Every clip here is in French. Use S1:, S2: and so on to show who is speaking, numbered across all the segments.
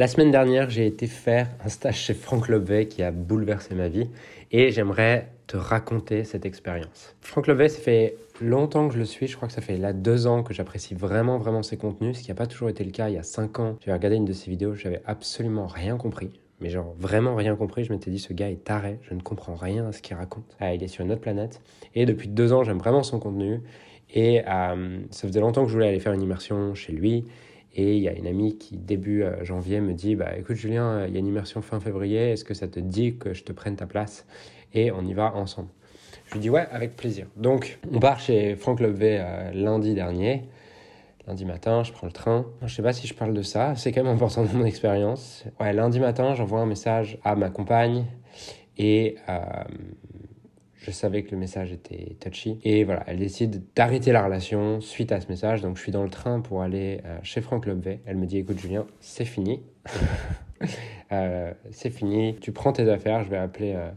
S1: La semaine dernière, j'ai été faire un stage chez Franck Lobvet qui a bouleversé ma vie et j'aimerais te raconter cette expérience. Franck Lobvet, ça fait longtemps que je le suis, je crois que ça fait là deux ans que j'apprécie vraiment vraiment ses contenus, ce qui n'a pas toujours été le cas il y a cinq ans. J'ai regardé une de ses vidéos, j'avais absolument rien compris. Mais genre vraiment rien compris, je m'étais dit ce gars est taré, je ne comprends rien à ce qu'il raconte. Ah, il est sur une autre planète. Et depuis deux ans, j'aime vraiment son contenu. Et euh, ça faisait longtemps que je voulais aller faire une immersion chez lui. Et il y a une amie qui, début euh, janvier, me dit bah, Écoute, Julien, il y a une immersion fin février, est-ce que ça te dit que je te prenne ta place Et on y va ensemble? Je lui dis Ouais, avec plaisir. Donc, on part chez Franck Levé euh, lundi dernier. Lundi matin, je prends le train. Je sais pas si je parle de ça, c'est quand même important dans mon expérience. Ouais, lundi matin, j'envoie un message à ma compagne et euh, je savais que le message était touchy. Et voilà, elle décide d'arrêter la relation suite à ce message. Donc je suis dans le train pour aller euh, chez Franck Lobvet. Elle me dit écoute Julien, c'est fini. Euh, c'est fini. Tu prends tes affaires, je vais appeler euh,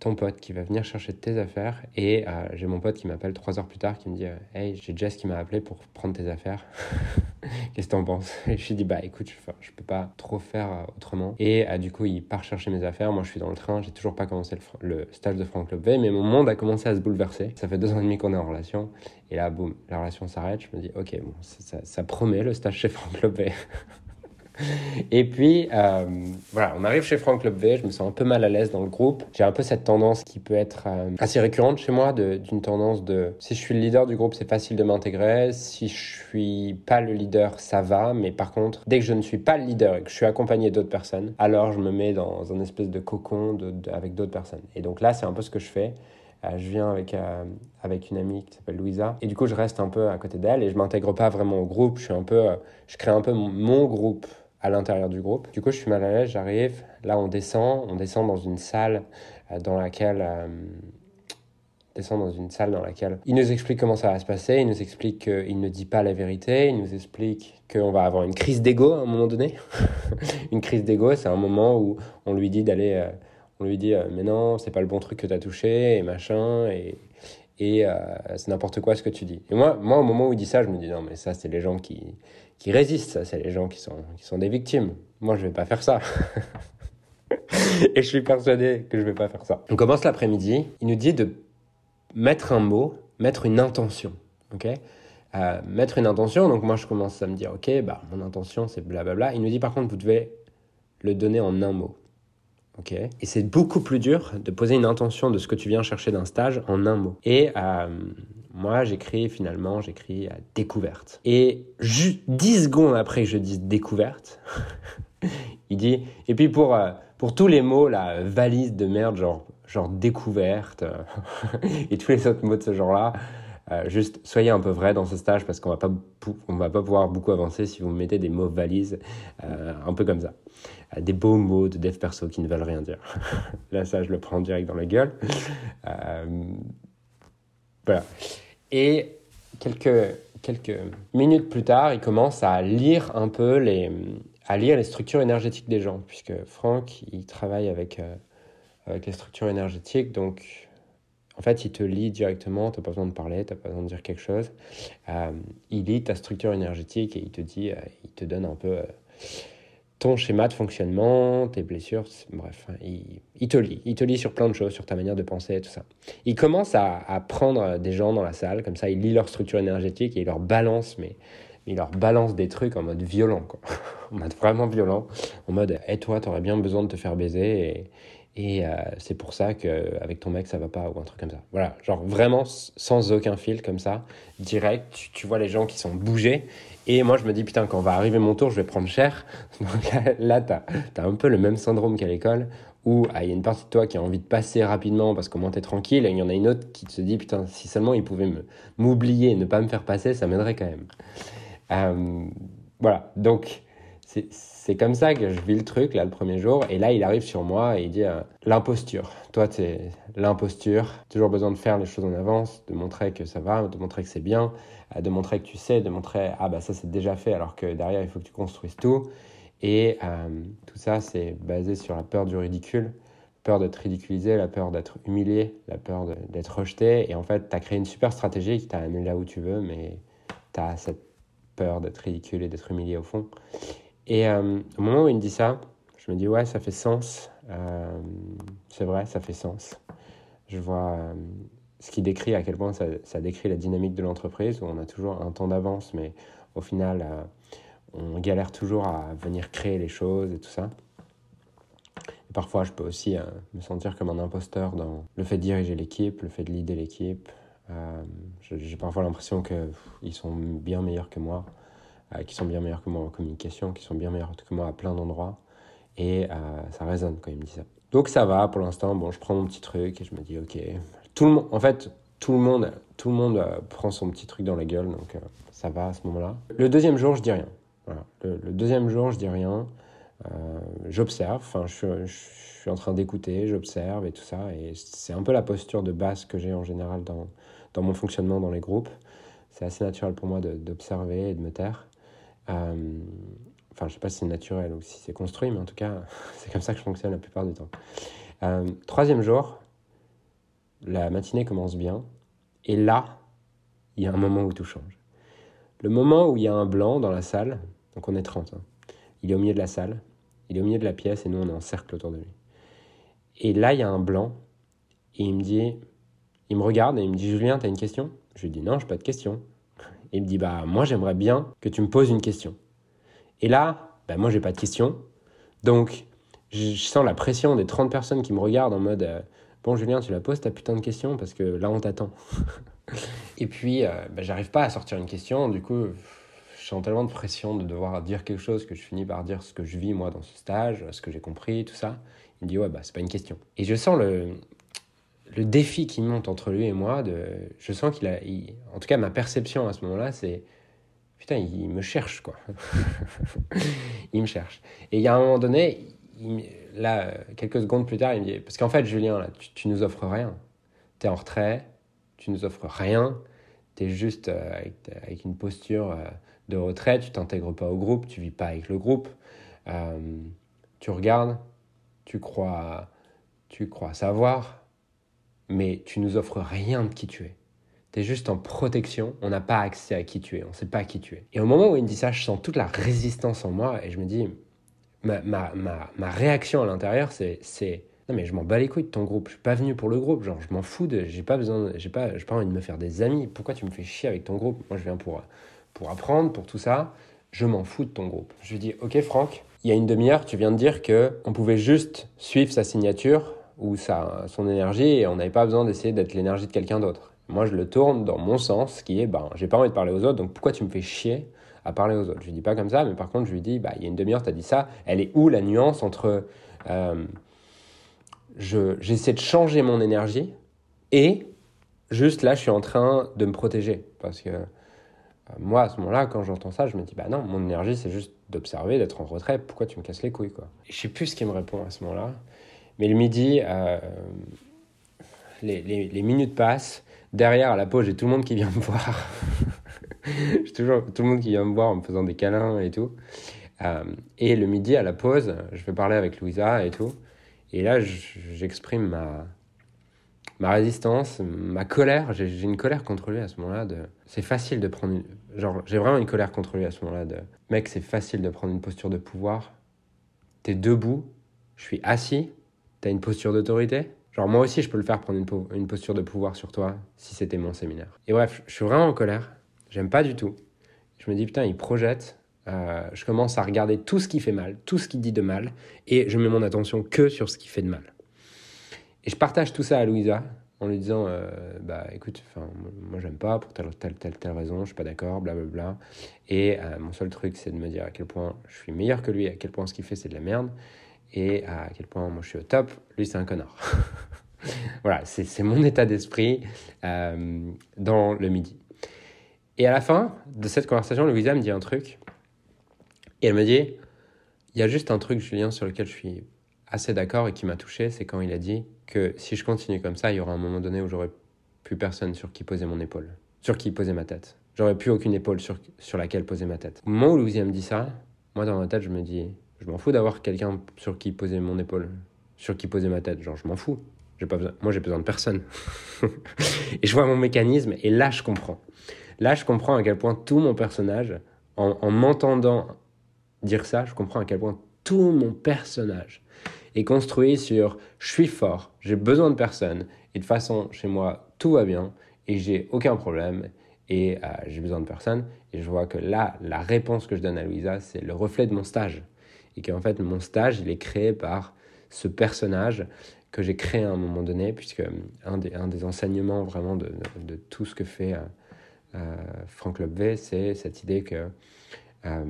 S1: ton pote qui va venir chercher tes affaires. Et j'ai mon pote qui m'appelle trois heures plus tard qui me dit Hey, j'ai Jess qui m'a appelé pour prendre tes affaires. Qu'est-ce que t'en penses? Et je lui dis bah écoute, je, peux pas trop faire euh, autrement. Et euh, du coup, il part chercher mes affaires. Moi, je suis dans le train. J'ai toujours pas commencé le, stage de Franck Lobvet, mais mon monde a commencé à se bouleverser. Ça fait deux ans et demi qu'on est en relation. Et là, boum, la relation s'arrête. Je me dis ok, bon, ça, ça promet le stage chez Franck Lobvet. Et puis, euh, voilà, on arrive chez Franck V, je me sens un peu mal à l'aise dans le groupe. J'ai un peu cette tendance qui peut être euh, assez récurrente chez moi, d'une tendance de si je suis le leader du groupe, c'est facile de m'intégrer. Si je suis pas le leader, ça va. Mais par contre, dès que je ne suis pas le leader et que je suis accompagné d'autres personnes, alors je me mets dans un espèce de cocon avec d'autres personnes. Et donc là, c'est un peu ce que je fais. Euh, je viens avec, avec une amie qui s'appelle Louisa. Et du coup, je reste un peu à côté d'elle et je m'intègre pas vraiment au groupe. Je suis un peu, je crée un peu mon groupe à l'intérieur du groupe. Du coup, je suis mal à l'aise, j'arrive, là on descend, on descend dans une salle euh, dans laquelle... Euh, descend dans une salle dans laquelle il nous explique comment ça va se passer, il nous explique qu'il ne dit pas la vérité, il nous explique qu'on va avoir une crise d'ego à un moment donné. une crise d'ego, c'est un moment où on lui dit d'aller... Euh, on lui dit mais non, c'est pas le bon truc que tu as touché, et machin, et, et c'est n'importe quoi ce que tu dis. Et moi, moi, au moment où il dit ça, je me dis non, mais ça, c'est les gens qui, qui résistent, ça, c'est les gens qui sont, qui sont des victimes. Moi, je vais pas faire ça. et je suis persuadé que je vais pas faire ça. On commence l'après-midi. Il nous dit de mettre un mot, mettre une intention. Ok? Euh, Mettre une intention. Donc moi, je commence à me dire, ok, bah mon intention, c'est blablabla. Il nous dit par contre, vous devez le donner en un mot. Et c'est beaucoup plus dur de poser une intention de ce que tu viens chercher d'un stage en un mot. Et euh, moi, j'écris finalement, j'écris découverte. Et juste 10 secondes après que je dise découverte, il dit, et puis pour, euh, pour tous les mots, la valise de merde, genre, genre découverte, et tous les autres mots de ce genre-là, euh, juste soyez un peu vrai dans ce stage parce qu'on va pas va pas pouvoir beaucoup avancer si vous mettez des mots valises euh, un peu comme ça. Des beaux mots de dev perso qui ne veulent rien dire. Là ça je le prends direct dans la gueule. Voilà. Et quelques, quelques minutes plus tard, il commence à lire un peu les, à lire les structures énergétiques des gens, puisque Franck, il travaille avec, euh, avec les structures énergétiques, donc en fait, il te lit directement, tu n'as pas besoin de parler, tu n'as pas besoin de dire quelque chose. Euh, il lit ta structure énergétique et il te dit, euh, il te donne un peu ton schéma de fonctionnement, tes blessures, bref, hein, il, te lit. Il te lit sur plein de choses, sur ta manière de penser et tout ça. Il commence à, prendre des gens dans la salle, comme ça, il lit leur structure énergétique et il leur balance, mais, il leur balance des trucs en mode violent, en mode vraiment violent, en mode, et toi, t'aurais bien besoin de te faire baiser et euh, c'est pour ça qu'avec ton mec, ça va pas, ou un truc comme ça. Voilà, genre vraiment sans aucun fil comme ça, direct, tu, tu vois les gens qui sont bougés et moi, je me dis, putain, quand va arriver mon tour, je vais prendre cher. Donc là, tu as, un peu le même syndrome qu'à l'école, où ah, il y a une partie de toi qui a envie de passer rapidement parce qu'au moins tu es tranquille, et il y en a une autre qui se dit, putain, si seulement il pouvait m'oublier ne pas me faire passer, ça m'aiderait quand même. Euh, voilà, donc c'est comme ça que je vis le truc, là, le premier jour. Et là, il arrive sur moi et il dit euh, l'imposture. Toi, c'est l'imposture. Toujours besoin de faire les choses en avance, de montrer que ça va, de montrer que c'est bien, euh, de montrer que tu sais, de montrer ah bah ça c'est déjà fait alors que derrière il faut que tu construises tout. Et euh, tout ça, c'est basé sur la peur du ridicule, peur d'être ridiculisé, la peur d'être humilié, la peur d'être rejeté. Et en fait, tu as créé une super stratégie qui t'a amené là où tu veux, mais tu as cette peur d'être ridicule et d'être humilié au fond. Et euh, au moment où il me dit ça, je me dis ouais, ça fait sens. Euh, c'est vrai, ça fait sens. Je vois euh, ce qui décrit à quel point ça, décrit la dynamique de l'entreprise où on a toujours un temps d'avance, mais au final, on galère toujours à venir créer les choses et tout ça. Parfois, je peux aussi me sentir comme un imposteur dans le fait de diriger l'équipe, le fait de leader l'équipe. J'ai parfois l'impression qu'ils sont bien meilleurs que moi. Euh, qui sont bien meilleurs que moi en communication, qui sont bien meilleurs que moi à plein d'endroits. Et euh, ça résonne quand il me dit ça. Donc ça va pour l'instant. Bon, je prends mon petit truc et je me dis ok. Tout le en fait, tout le monde, tout le monde euh, prend son petit truc dans la gueule, donc ça va à ce moment-là. Le deuxième jour, je dis rien. Le, deuxième jour, je dis rien. j'observe. Enfin, je, je, suis en train d'écouter, j'observe et tout ça. Et c'est un peu la posture de base que j'ai en général dans, dans mon fonctionnement dans les groupes. C'est assez naturel pour moi d'observer et de me taire. Euh, enfin, je sais pas si c'est naturel ou si c'est construit, mais en tout cas, c'est comme ça que je fonctionne la plupart du temps. Euh, troisième jour, la matinée commence bien. Et là, il y a un moment où tout change. Le moment où il y a un blanc dans la salle, donc on est 30, hein. il est au milieu de la salle, il est au milieu de la pièce et nous on est en cercle autour de lui. Et là, il y a un blanc et il me dit, il me regarde et il me dit Julien, tu as une question? Je lui dis non, je n'ai pas de question il me dit bah moi j'aimerais bien que tu me poses une question. Et là, bah, moi j'ai pas de question. Donc je sens la pression des 30 personnes qui me regardent en mode euh, bon Julien, tu la poses ta putain de question parce que là on t'attend. et puis euh, bah, j'arrive pas à sortir une question, du coup je sens tellement de pression de devoir dire quelque chose que je finis par dire ce que je vis moi dans ce stage, ce que j'ai compris, tout ça. Il me dit ouais bah c'est pas une question. Et je sens le le défi qui monte entre lui et moi, de, je sens qu'il a. en tout cas, ma perception à ce moment-là, c'est. Putain, il me cherche, quoi. il me cherche. Et il y a un moment donné, là, quelques secondes plus tard, il me dit Parce qu'en fait, Julien, tu, tu nous offres rien. Tu es en retrait, tu nous offres rien. Tu es juste euh, avec, une posture euh, de retrait, tu t'intègres pas au groupe, tu vis pas avec le groupe. Euh, tu regardes, tu crois, tu crois savoir, mais tu nous offres rien de qui tu es. Tu es juste en protection, on n'a pas accès à qui tu es, on ne sait pas qui tu es. Et au moment où il me dit ça, je sens toute la résistance en moi et je me dis, ma, ma, ma, ma réaction à l'intérieur, c'est, non mais je m'en bats les couilles de ton groupe, je suis pas venu pour le groupe, genre je m'en fous, de, j'ai pas besoin, j'ai pas, pas envie de me faire des amis, pourquoi tu me fais chier avec ton groupe? Moi je viens pour, pour apprendre, pour tout ça, je m'en fous de ton groupe. Je lui dis, ok Franck, il y a une demi-heure, tu viens de dire que on pouvait juste suivre sa signature ou sa, son énergie et on n'avait pas besoin d'essayer d'être l'énergie de quelqu'un d'autre. Moi, je le tourne dans mon sens, qui est, ben, j'ai pas envie de parler aux autres, donc pourquoi tu me fais chier à parler aux autres? Je lui dis pas comme ça, mais par contre, je lui dis, bah, il y a une demi-heure, tu as dit ça, elle est où la nuance entre euh, j'essaie de changer mon énergie et juste là, je suis en train de me protéger? Parce que euh, moi, à ce moment-là, quand j'entends ça, je me dis, bah non, mon énergie, c'est juste d'observer, d'être en retrait, pourquoi tu me casses les couilles quoi? Je sais plus ce qu'il me répond à ce moment-là. Mais le midi, euh, les, minutes passent. Derrière, à la pause, j'ai tout le monde qui vient me voir. j'ai toujours tout le monde qui vient me voir en me faisant des câlins et tout. Euh, et le midi, à la pause, je vais parler avec Louisa et tout. Et là, j'exprime ma, ma résistance, ma colère. J'ai une colère contre lui à ce moment-là. C'est facile de prendre une... Genre, j'ai vraiment une colère contre lui à ce moment-là. Mec, c'est facile de prendre une posture de pouvoir. T'es debout, je suis assis, T'as une posture d'autorité? Genre moi aussi je peux le faire prendre une, posture de pouvoir sur toi si c'était mon séminaire. Et bref, je suis vraiment en colère. J'aime pas du tout. Je me dis putain, il projette. Euh, je commence à regarder tout ce qui fait mal, tout ce qui dit de mal, et je mets mon attention que sur ce qui fait de mal. Et je partage tout ça à Louisa en lui disant euh, bah écoute, moi j'aime pas pour telle telle telle telle raison, je suis pas d'accord, blablabla. Et euh, mon seul truc c'est de me dire à quel point je suis meilleur que lui, à quel point ce qu'il fait c'est de la merde et à quel point moi je suis au top, lui c'est un connard. voilà, c'est mon état d'esprit euh, dans le midi. Et à la fin de cette conversation, Louisa me dit un truc. Et elle me dit, il y a juste un truc, Julien, sur lequel je suis assez d'accord et qui m'a touché, c'est quand il a dit que si je continue comme ça, il y aura un moment donné où j'aurai plus personne sur qui poser mon épaule, sur qui poser ma tête. J'aurais plus aucune épaule sur, sur laquelle poser ma tête. Au moment où Louisa me dit ça, moi dans ma tête, je me dis, je m'en fous d'avoir quelqu'un sur qui poser mon épaule, sur qui poser ma tête. Genre, je m'en fous. J'ai pas besoin... Moi, j'ai besoin de personne. et je vois mon mécanisme, et là, je comprends. Là, je comprends à quel point tout mon personnage, en, m'entendant dire ça, je comprends à quel point tout mon personnage est construit sur je suis fort, j'ai besoin de personne, et de façon, chez moi, tout va bien, et j'ai aucun problème, et euh, j'ai besoin de personne. Et je vois que là, la réponse que je donne à Louisa, c'est le reflet de mon stage. Et qu'en fait, mon stage, il est créé par ce personnage que j'ai créé à un moment donné, puisque un des, un des enseignements vraiment de, de, tout ce que fait euh, euh Franck Lobvé, c'est cette idée que euh,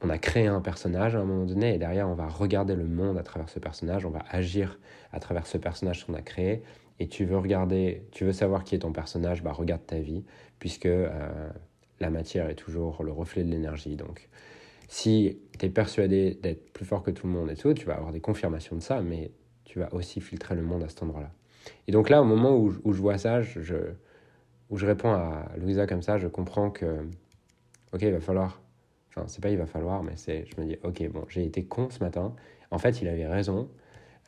S1: on a créé un personnage à un moment donné, et derrière, on va regarder le monde à travers ce personnage, on va agir à travers ce personnage qu'on a créé, et tu veux regarder, tu veux savoir qui est ton personnage, bah regarde ta vie, puisque euh, la matière est toujours le reflet de l'énergie. Donc, si tu es persuadé d'être plus fort que tout le monde et tout, tu vas avoir des confirmations de ça, mais tu vas aussi filtrer le monde à cet endroit-là. Et donc là, au moment où, où je vois ça, je, où je réponds à Louisa comme ça, je comprends que, ok, il va falloir, enfin, c'est pas il va falloir, mais c'est, je me dis, ok, bon, j'ai été con ce matin. En fait, il avait raison.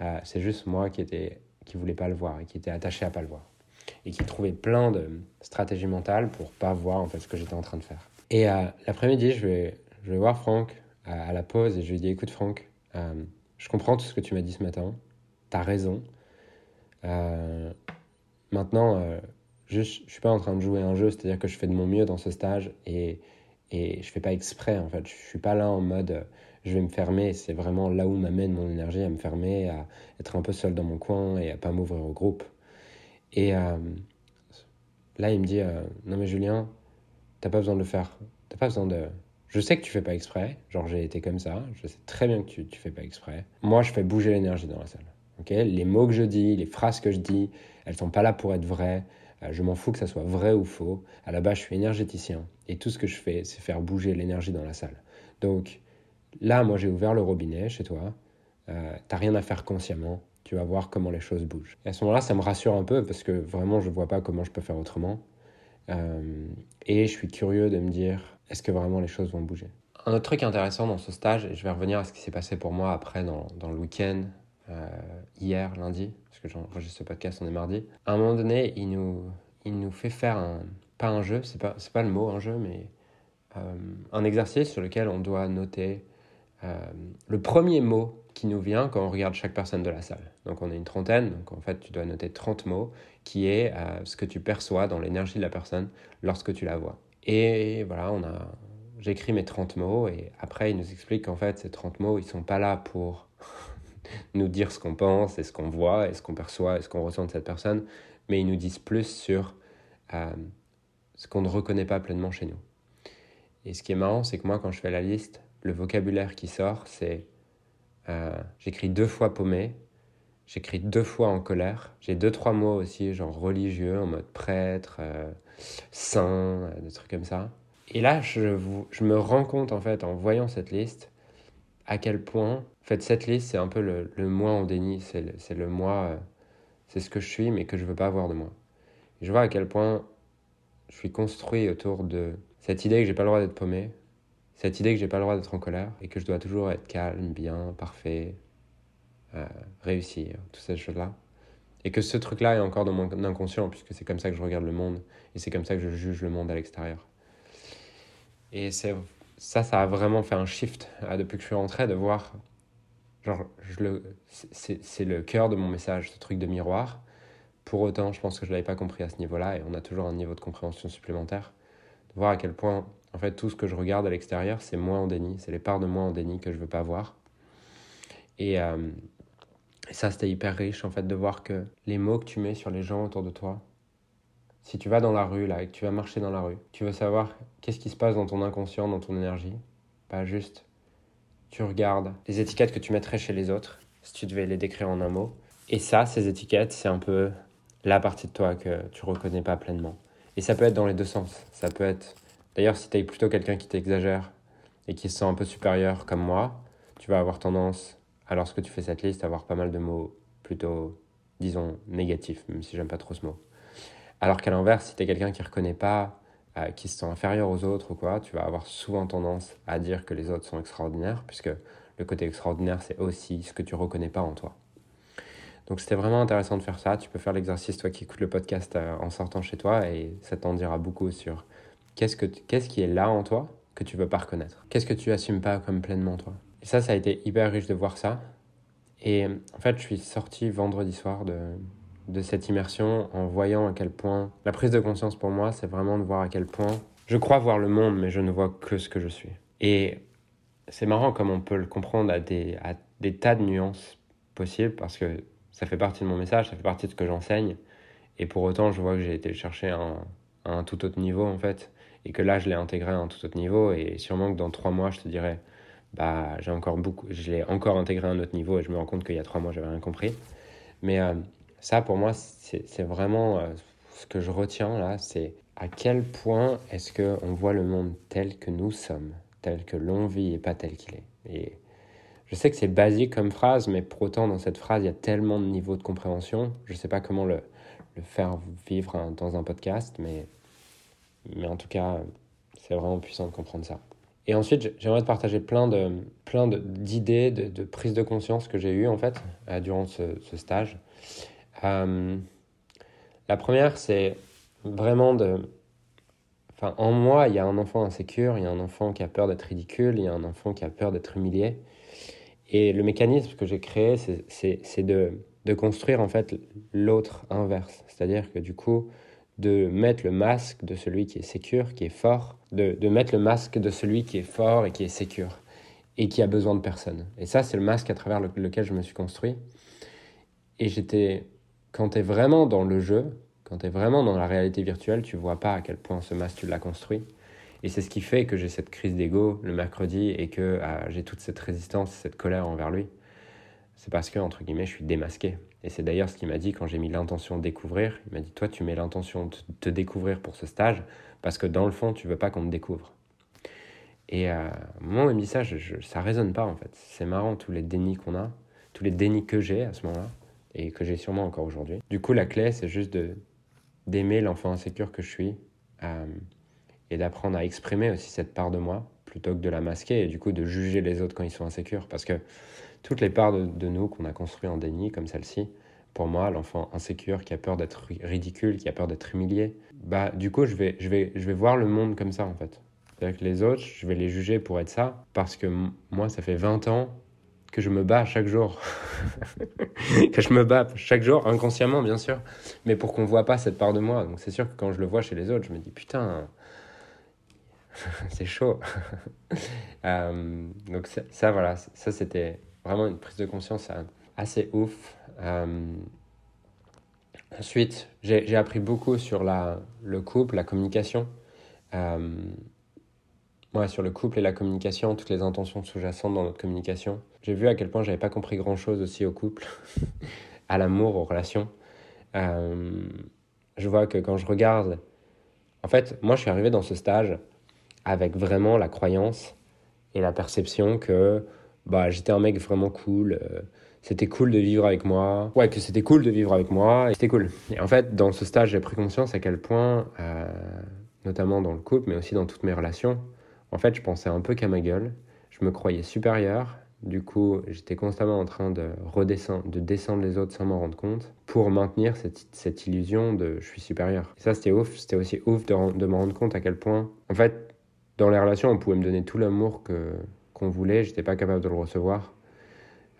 S1: Euh, c'est juste moi qui était qui voulait pas le voir et qui était attaché à pas le voir et qui trouvait plein de stratégies mentales pour pas voir en fait ce que j'étais en train de faire. Et euh, l'après-midi, je vais, je vais voir Franck à, la pause et je lui dis écoute Franck, euh, je comprends tout ce que tu m'as dit ce matin, tu as raison. Euh, maintenant, juste, je suis pas en train de jouer un jeu, c'est-à-dire que je fais de mon mieux dans ce stage et et je fais pas exprès en fait. Je suis pas là en mode je vais me fermer. C'est vraiment là où m'amène mon énergie à me fermer, à être un peu seul dans mon coin et à pas m'ouvrir au groupe. Et euh, là, il me dit euh, Non, mais Julien, t'as pas besoin de le faire. T'as pas besoin de. Je sais que tu fais pas exprès. Genre, j'ai été comme ça. Je sais très bien que tu, tu fais pas exprès. Moi, je fais bouger l'énergie dans la salle. les mots que je dis, les phrases que je dis, elles sont pas là pour être vraies. Euh, je m'en fous que ça soit vrai ou faux. À la base, je suis énergéticien. Et tout ce que je fais, c'est faire bouger l'énergie dans la salle. Donc, Là, moi, j'ai ouvert le robinet chez toi. Euh, T'as rien à faire consciemment. Tu vas voir comment les choses bougent. Et à ce moment-là, ça me rassure un peu parce que vraiment, je vois pas comment je peux faire autrement. Euh, et je suis curieux de me dire, est-ce que vraiment les choses vont bouger? Un autre truc intéressant dans ce stage, et je vais revenir à ce qui s'est passé pour moi après dans, le week-end, euh, hier, lundi, parce que j'enregistre ce podcast, on est mardi. À un moment donné, il nous, il nous fait faire un, pas un jeu, c'est pas, pas le mot un jeu, mais euh, un exercice sur lequel on doit noter le premier mot qui nous vient quand on regarde chaque personne de la salle. Donc on est une trentaine, donc en fait tu dois noter 30 mots, qui est euh, ce que tu perçois dans l'énergie de la personne lorsque tu la vois. Et voilà, on a, j'écris mes 30 mots et après il nous explique qu'en fait ces 30 mots, ils sont pas là pour nous dire ce qu'on pense et ce qu'on voit et ce qu'on perçoit et ce qu'on ressent de cette personne, mais ils nous disent plus sur euh, ce qu'on ne reconnaît pas pleinement chez nous. Et ce qui est marrant, c'est que moi, quand je fais la liste, le vocabulaire qui sort, c'est euh, j'écris deux fois paumé, j'écris deux fois en colère, j'ai deux, trois mots aussi, genre religieux, en mode prêtre, euh, saint, euh, des trucs comme ça. Et là, je, me rends compte, en fait, en voyant cette liste, à quel point, en fait, cette liste, c'est un peu le, moi en déni, c'est le, moi, c'est ce que je suis, mais que je veux pas avoir de moi. je vois à quel point je suis construit autour de cette idée que j'ai pas le droit d'être paumé, cette idée que j'ai pas le droit d'être en colère et que je dois toujours être calme, bien, parfait, euh, réussir, toutes ces choses-là. Et que ce truc-là est encore dans mon inconscient, puisque c'est comme ça que je regarde le monde et c'est comme ça que je juge le monde à l'extérieur. Et ça, ça a vraiment fait un shift euh, depuis que je suis rentré de voir. Genre, c'est le cœur de mon message, ce truc de miroir. Pour autant, je pense que je ne l'avais pas compris à ce niveau-là et on a toujours un niveau de compréhension supplémentaire. De voir à quel point en fait, tout ce que je regarde à l'extérieur, c'est moi en déni, c'est les parts de moi en déni que je veux pas voir. Et, euh, ça, c'était hyper riche, en fait, de voir que les mots que tu mets sur les gens autour de toi, si tu vas dans la rue, là, et que tu vas marcher dans la rue, tu veux savoir qu'est-ce qui se passe dans ton inconscient, dans ton énergie, pas juste tu regardes les étiquettes que tu mettrais chez les autres, si tu devais les décrire en un mot. Et ça, ces étiquettes, c'est un peu la partie de toi que tu reconnais pas pleinement. Et ça peut être dans les deux sens. Ça peut être D'ailleurs, si tu es plutôt quelqu'un qui t'exagère et qui se sent un peu supérieur comme moi, tu vas avoir tendance, à lorsque tu fais cette liste, à avoir pas mal de mots plutôt, disons, négatifs, même si j'aime pas trop ce mot. Alors qu'à l'inverse, si tu es quelqu'un qui ne reconnaît pas, euh, qui se sent inférieur aux autres ou quoi, tu vas avoir souvent tendance à dire que les autres sont extraordinaires, puisque le côté extraordinaire, c'est aussi ce que tu reconnais pas en toi. Donc c'était vraiment intéressant de faire ça. Tu peux faire l'exercice, toi qui écoutes le podcast euh, en sortant chez toi, et ça t'en dira beaucoup sur Qu'est-ce, que, qu'est-ce qui est là en toi que tu veux pas reconnaître? Qu'est-ce que tu assumes pas comme pleinement toi? Et ça, ça a été hyper riche de voir ça. Et en fait, je suis sorti vendredi soir de, de cette immersion en voyant à quel point la prise de conscience pour moi, c'est vraiment de voir à quel point je crois voir le monde, mais je ne vois que ce que je suis. Et c'est marrant comme on peut le comprendre à des, à des tas de nuances possibles parce que ça fait partie de mon message, ça fait partie de ce que j'enseigne. Et pour autant, je vois que j'ai été chercher un, un, tout autre niveau en fait. Et que là, je l'ai intégré à un tout autre niveau. Et sûrement que dans trois mois, je te dirais, bah, j'ai encore beaucoup, je l'ai encore intégré à un autre niveau et je me rends compte qu'il y a trois mois, j'avais rien compris. Mais euh, ça, pour moi, c'est vraiment euh, ce que je retiens là, c'est à quel point est-ce qu'on voit le monde tel que nous sommes, tel que l'on vit et pas tel qu'il est. Et je sais que c'est basique comme phrase, mais pour autant, dans cette phrase, il y a tellement de niveaux de compréhension. Je ne sais pas comment le, le faire vivre dans un podcast, mais, mais en tout cas, c'est vraiment puissant de comprendre ça. Et ensuite, j'aimerais te partager plein de plein d'idées, de, de, de, prise de conscience que j'ai eues en fait euh, durant ce, stage. Euh, la première, c'est vraiment de... En moi, il y a un enfant insécure, il y a un enfant qui a peur d'être ridicule, il y a un enfant qui a peur d'être humilié. Et le mécanisme que j'ai créé, c'est de, de construire en fait l'autre inverse. C'est-à-dire que du coup, de mettre le masque de celui qui est sécure, qui est fort, de, de, mettre le masque de celui qui est fort et qui est sécure et qui a besoin de personne. Et ça, c'est le masque à travers le, lequel je me suis construit. Et j'étais, quand tu es vraiment dans le jeu, quand tu es vraiment dans la réalité virtuelle, tu vois pas à quel point ce masque tu l'as construit. Et c'est ce qui fait que j'ai cette crise d'ego le mercredi et que euh, j'ai toute cette résistance, cette colère envers lui. C'est parce que, entre guillemets, je suis démasqué. Et c'est d'ailleurs ce qu'il m'a dit quand j'ai mis l'intention de découvrir. Il m'a dit Toi, tu mets l'intention de te découvrir pour ce stage parce que dans le fond, tu veux pas qu'on te découvre. Et euh, moi, il me dit ça, je, je, résonne pas en fait. C'est marrant tous les dénis qu'on a, tous les dénis que j'ai à ce moment-là et que j'ai sûrement encore aujourd'hui. Du coup, la clé, c'est juste d'aimer l'enfant insécure que je suis euh, et d'apprendre à exprimer aussi cette part de moi plutôt que de la masquer et du coup de juger les autres quand ils sont insécures. Parce que toutes les parts de, nous qu'on a construit en déni, comme celle-ci, pour moi, l'enfant insécure qui a peur d'être ridicule, qui a peur d'être humilié, bah du coup, je vais, je, vais, je vais voir le monde comme ça en fait. C'est-à-dire que les autres, je vais les juger pour être ça, parce que moi, ça fait 20 ans que je me bats chaque jour. que je me bats chaque jour, inconsciemment bien sûr, mais pour qu'on ne voit pas cette part de moi. Donc c'est sûr que quand je le vois chez les autres, je me dis putain, c'est chaud. euh, donc ça, voilà, ça c'était vraiment une prise de conscience assez ouf. Euh, ensuite, j'ai appris beaucoup sur le couple, la communication. Euh, sur le couple et la communication, toutes les intentions sous-jacentes dans notre communication. J'ai vu à quel point j'avais pas compris grand-chose aussi au couple, à l'amour, aux relations. Euh, je vois que quand je regarde... En fait, moi, je suis arrivé dans ce stage avec vraiment la croyance et la perception que bah, j'étais un mec vraiment cool, euh, c'était cool de vivre avec moi, ouais, que c'était cool de vivre avec moi, c'était cool. Et en fait, dans ce stage, j'ai pris conscience à quel point, euh, notamment dans le couple, mais aussi dans toutes mes relations, en fait, je pensais un peu qu'à ma gueule. Je me croyais supérieur. Du coup, j'étais constamment en train de redescendre, de descendre les autres sans m'en rendre compte pour maintenir cette, cette, illusion de je suis supérieur. Et ça, c'était ouf. C'était aussi ouf de, de me rendre compte à quel point, en fait, dans les relations, on pouvait me donner tout l'amour que qu'on voulait. J'étais pas capable de le recevoir.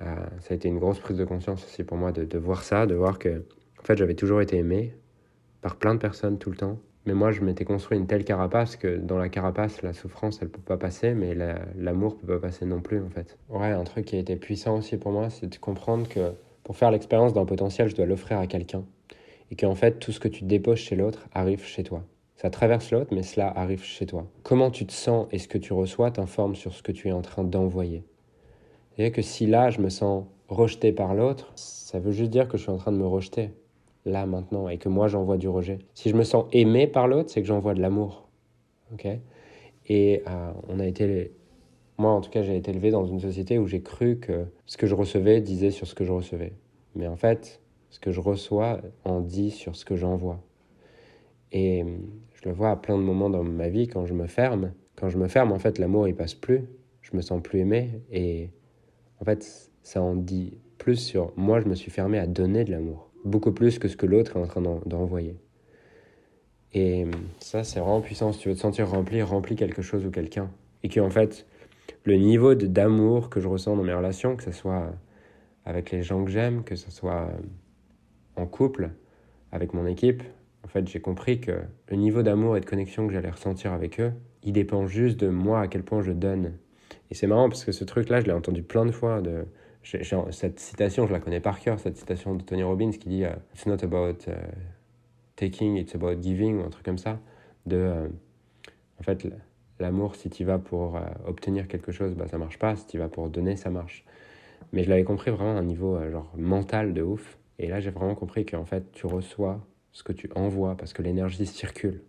S1: Euh, ça a été une grosse prise de conscience aussi pour moi de, voir ça, de voir que, en fait, j'avais toujours été aimé par plein de personnes tout le temps mais moi, je m'étais construit une telle carapace que dans la carapace, la souffrance, elle peut pas passer, mais l'amour la, peut pas passer non plus, en fait. Ouais, un truc qui a été puissant aussi pour moi, c'est de comprendre que pour faire l'expérience d'un potentiel, je dois l'offrir à quelqu'un. Et qu'en fait, tout ce que tu déposes chez l'autre arrive chez toi. Ça traverse l'autre, mais cela arrive chez toi. Comment tu te sens et ce que tu reçois t'informe sur ce que tu es en train d'envoyer. C'est-à-dire que si là, je me sens rejeté par l'autre, ça veut juste dire que je suis en train de me rejeter là, maintenant, et que moi, j'envoie du rejet. Si je me sens aimé par l'autre, c'est que j'envoie de l'amour. ok? Et euh, on a été, moi en tout cas, j'ai été élevé dans une société où j'ai cru que ce que je recevais disait sur ce que je recevais. Mais en fait, ce que je reçois en dit sur ce que j'envoie. Et je le vois à plein de moments dans ma vie quand je me ferme. Quand je me ferme, en fait, l'amour, il passe plus. Je me sens plus aimé. Et en fait, ça en dit plus sur moi, je me suis fermé à donner de l'amour beaucoup plus que ce que l'autre est en train d'envoyer. Et ça, c'est vraiment puissant. Si tu veux te sentir rempli, remplis quelque chose ou quelqu'un. Et que, en fait, le niveau d'amour que je ressens dans mes relations, que ce soit avec les gens que j'aime, que ce soit en couple, avec mon équipe, en fait, j'ai compris que le niveau d'amour et de connexion que j'allais ressentir avec eux, il dépend juste de moi, à quel point je donne. Et c'est marrant parce que ce truc-là, je l'ai entendu plein de fois. Cette citation, je la connais par cœur, cette citation de Tony Robbins qui dit euh, It's not about uh, taking, it's about giving, ou un truc comme ça. Euh, en fait, l'amour, si tu vas pour euh, obtenir quelque chose, bah, ça marche pas. Si tu vas pour donner, ça marche. Mais je l'avais compris vraiment à un niveau genre mental de ouf. Et là, j'ai vraiment compris qu'en fait, tu reçois ce que tu envoies parce que l'énergie circule.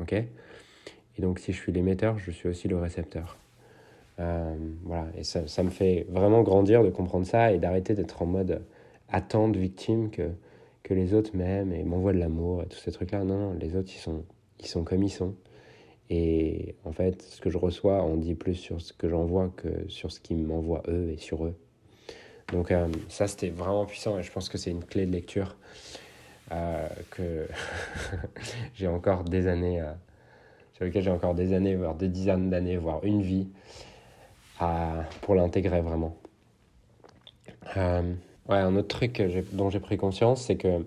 S1: Ok? Et donc, si je suis l'émetteur, je suis aussi le récepteur. Euh, voilà, et ça, ça, me fait vraiment grandir de comprendre ça et d'arrêter d'être en mode attente, victime, que, que les autres m'aiment et m'envoient de l'amour et tous ces trucs-là. Non, les autres, ils sont, ils sont comme ils sont. Et en fait, ce que je reçois on dit plus sur ce que j'envoie que sur ce qu'ils m'envoient eux et sur eux. Donc euh, ça, c'était vraiment puissant et je pense que c'est une clé de lecture euh, que j'ai encore des années, euh, sur lequel j'ai encore des années, voire des dizaines d'années, voire une vie pour l'intégrer vraiment. ouais, un autre truc dont j'ai pris conscience, c'est que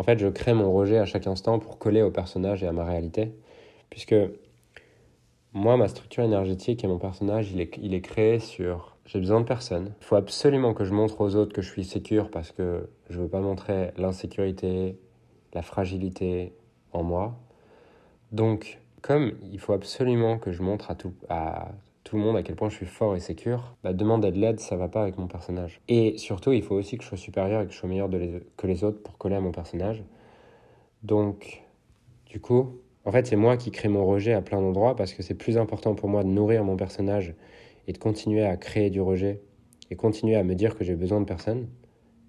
S1: en fait, je crée mon rejet à chaque instant pour coller au personnage et à ma réalité, puisque moi, ma structure énergétique et mon personnage, il est, il est créé sur j'ai besoin de personne. Il faut absolument que je montre aux autres que je suis sécure parce que je ne veux pas montrer l'insécurité, la fragilité en moi. Donc, comme il faut absolument que je montre à tout, à tout le monde à quel point je suis fort et sécure, demander de l'aide, ça va pas avec mon personnage. Et surtout, il faut aussi que je sois supérieur et que je sois meilleur que les autres pour coller à mon personnage. Donc, du coup, en fait, c'est moi qui crée mon rejet à plein d'endroits parce que c'est plus important pour moi de nourrir mon personnage et de continuer à créer du rejet et continuer à me dire que j'ai besoin de personne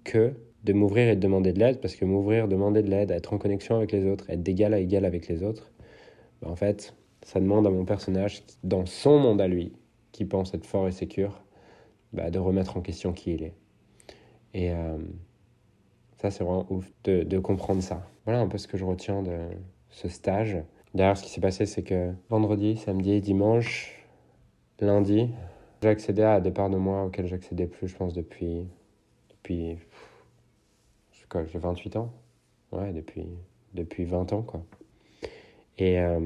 S1: que de m'ouvrir et de demander de l'aide parce que m'ouvrir, demander de l'aide, être en connexion avec les autres, être d'égal à égal avec les autres, bah, en fait, ça demande à mon personnage, dans son monde à lui, qui pense être fort et sécure, bah, de remettre en question qui il est. Et euh, ça, c'est vraiment ouf de, de comprendre ça. Voilà un peu ce que je retiens de, ce stage. D'ailleurs, ce qui s'est passé, c'est que vendredi, samedi, dimanche, lundi, j'ai accédé à des parts de moi auxquelles j'accédais plus, je pense, depuis. depuis. quoi, j'ai 28 ans? Ouais, depuis, depuis 20 ans, quoi. Et euh,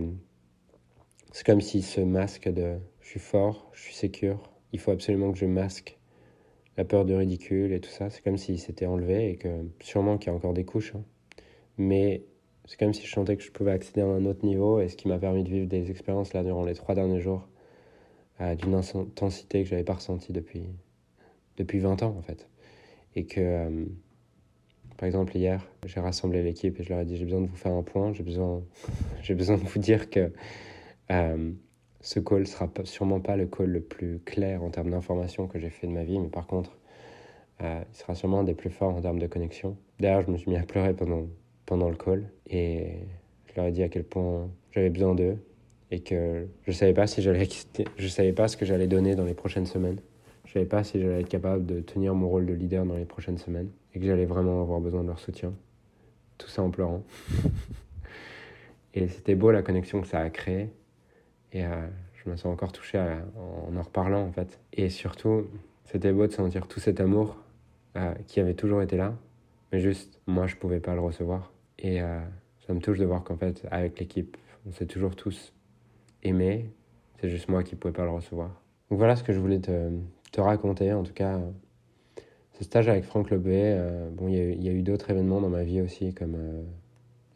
S1: c'est comme si ce masque de je suis fort, je suis sécure, il faut absolument que je masque la peur de ridicule et tout ça, c'est comme s'il s'était enlevé et que sûrement qu'il y a encore des couches. Hein. Mais c'est comme si je sentais que je pouvais accéder à un autre niveau et ce qui m'a permis de vivre des expériences là durant les trois derniers jours euh, d'une intensité que je n'avais pas ressentie depuis, depuis 20 ans en fait. Et que, euh, par exemple, hier, j'ai rassemblé l'équipe et je leur ai dit j'ai besoin de vous faire un point, j'ai besoin, j'ai besoin de vous dire que euh, ce call sera sûrement pas le call le plus clair en termes d'information que j'ai fait de ma vie, mais par contre, il sera sûrement un des plus forts en termes de connexion. D'ailleurs, je me suis mis à pleurer pendant pendant le call et je leur ai dit à quel point j'avais besoin d'eux et que je savais si savais pas ce que j'allais donner dans les prochaines semaines. Je savais pas si j'allais être capable de tenir mon rôle de leader dans les prochaines semaines et que j'allais vraiment avoir besoin de leur soutien. Tout ça en pleurant. et c'était beau la connexion que ça a créée et euh, je me sens encore touché en en reparlant en fait. Et surtout, c'était beau de sentir tout cet amour euh, qui avait toujours été là, mais juste moi je pouvais pas le recevoir. Et euh, ça me touche de voir qu'en fait, avec l'équipe, on s'est toujours tous aimés. C'est juste moi qui ne pouvais pas le recevoir. Donc voilà ce que je voulais te, te raconter. En tout cas, ce stage avec Franck Lobé, euh, bon, il y, a eu d'autres événements dans ma vie aussi, comme euh,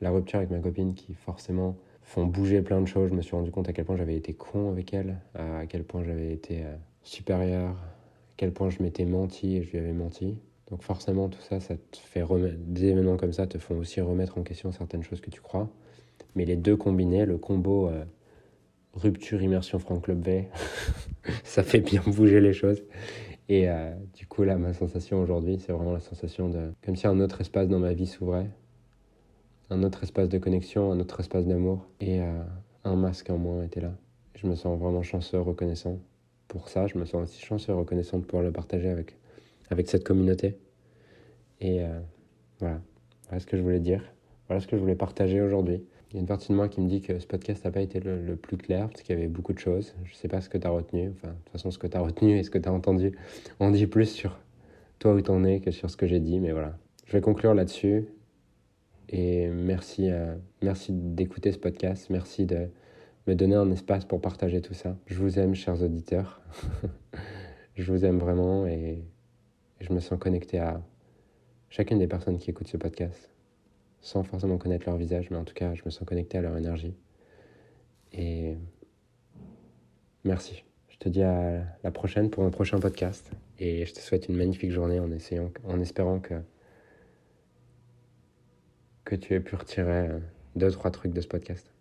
S1: la rupture avec ma copine qui forcément font bouger plein de choses. Je me suis rendu compte à quel point j'avais été con avec elle, à quel point j'avais été supérieur, à quel point je m'étais menti et je lui avais menti. Donc forcément, tout ça, ça te fait remettre, des événements comme ça te font aussi remettre en question certaines choses que tu crois. Mais les deux combinés, le combo euh, rupture, immersion, Franck Club ça fait bien bouger les choses. Et euh, du coup, là, ma sensation aujourd'hui, c'est vraiment la sensation de... Comme si un autre espace dans ma vie s'ouvrait. Un autre espace de connexion, un autre espace d'amour. Et euh, un masque en moins était là. Je me sens vraiment chanceux, reconnaissant. Pour ça, je me sens aussi chanceux, reconnaissant de pouvoir le partager avec avec cette communauté. Et euh, voilà. voilà ce que je voulais dire. Voilà ce que je voulais partager aujourd'hui. Il y a une partie de moi qui me dit que ce podcast n'a pas été le, plus clair parce qu'il y avait beaucoup de choses. Je ne sais pas ce que tu as retenu. Enfin, de toute façon, ce que tu as retenu et ce que tu as entendu on dit plus sur toi où tu en es que sur ce que j'ai dit. Mais voilà. Je vais conclure là-dessus. Et merci, euh, merci d'écouter ce podcast. Merci de me donner un espace pour partager tout ça. Je vous aime, chers auditeurs. je vous aime vraiment et je me sens connecté à chacune des personnes qui écoutent ce podcast sans forcément connaître leur visage, mais en tout cas, je me sens connecté à leur énergie. Et merci. Je te dis à la prochaine pour un prochain podcast. Et je te souhaite une magnifique journée en, essayant, en espérant que, que tu aies pu retirer deux, trois trucs de ce podcast.